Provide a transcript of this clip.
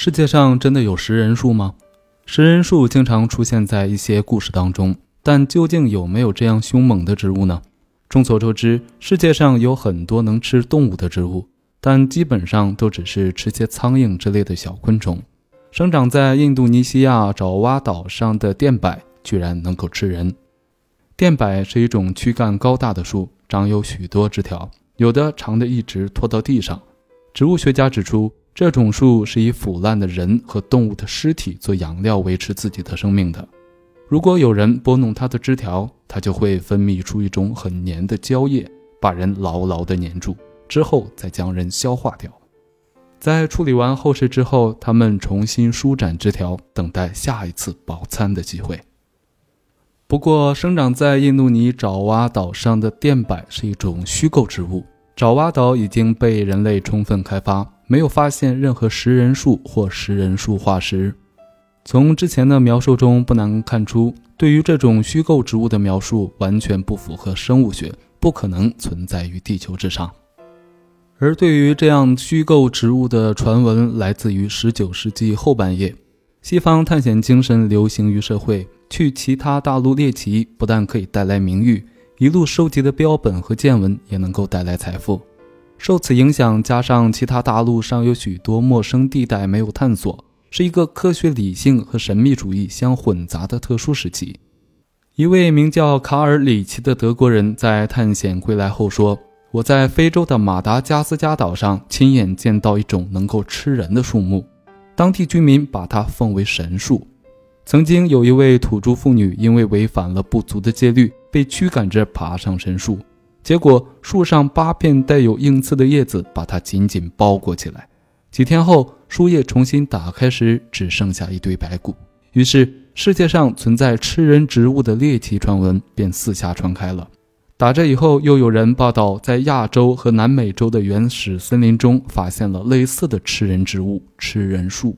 世界上真的有食人树吗？食人树经常出现在一些故事当中，但究竟有没有这样凶猛的植物呢？众所周知，世界上有很多能吃动物的植物，但基本上都只是吃些苍蝇之类的小昆虫。生长在印度尼西亚爪哇岛上的电柏居然能够吃人。电柏是一种躯干高大的树，长有许多枝条，有的长的一直拖到地上。植物学家指出。这种树是以腐烂的人和动物的尸体做养料维持自己的生命的。如果有人拨弄它的枝条，它就会分泌出一种很黏的胶液，把人牢牢地粘住，之后再将人消化掉。在处理完后事之后，他们重新舒展枝条，等待下一次饱餐的机会。不过，生长在印度尼爪哇岛上的电柏是一种虚构植物。爪哇岛已经被人类充分开发。没有发现任何食人树或食人树化石。从之前的描述中不难看出，对于这种虚构植物的描述完全不符合生物学，不可能存在于地球之上。而对于这样虚构植物的传闻，来自于19世纪后半叶，西方探险精神流行于社会，去其他大陆猎奇不但可以带来名誉，一路收集的标本和见闻也能够带来财富。受此影响，加上其他大陆上有许多陌生地带没有探索，是一个科学理性和神秘主义相混杂的特殊时期。一位名叫卡尔里奇的德国人在探险归来后说：“我在非洲的马达加斯加岛上亲眼见到一种能够吃人的树木，当地居民把它奉为神树。曾经有一位土著妇女因为违反了部族的戒律，被驱赶着爬上神树。”结果，树上八片带有硬刺的叶子把它紧紧包裹起来。几天后，树叶重新打开时，只剩下一堆白骨。于是，世界上存在吃人植物的猎奇传闻便四下传开了。打这以后，又有人报道，在亚洲和南美洲的原始森林中发现了类似的吃人植物——吃人树。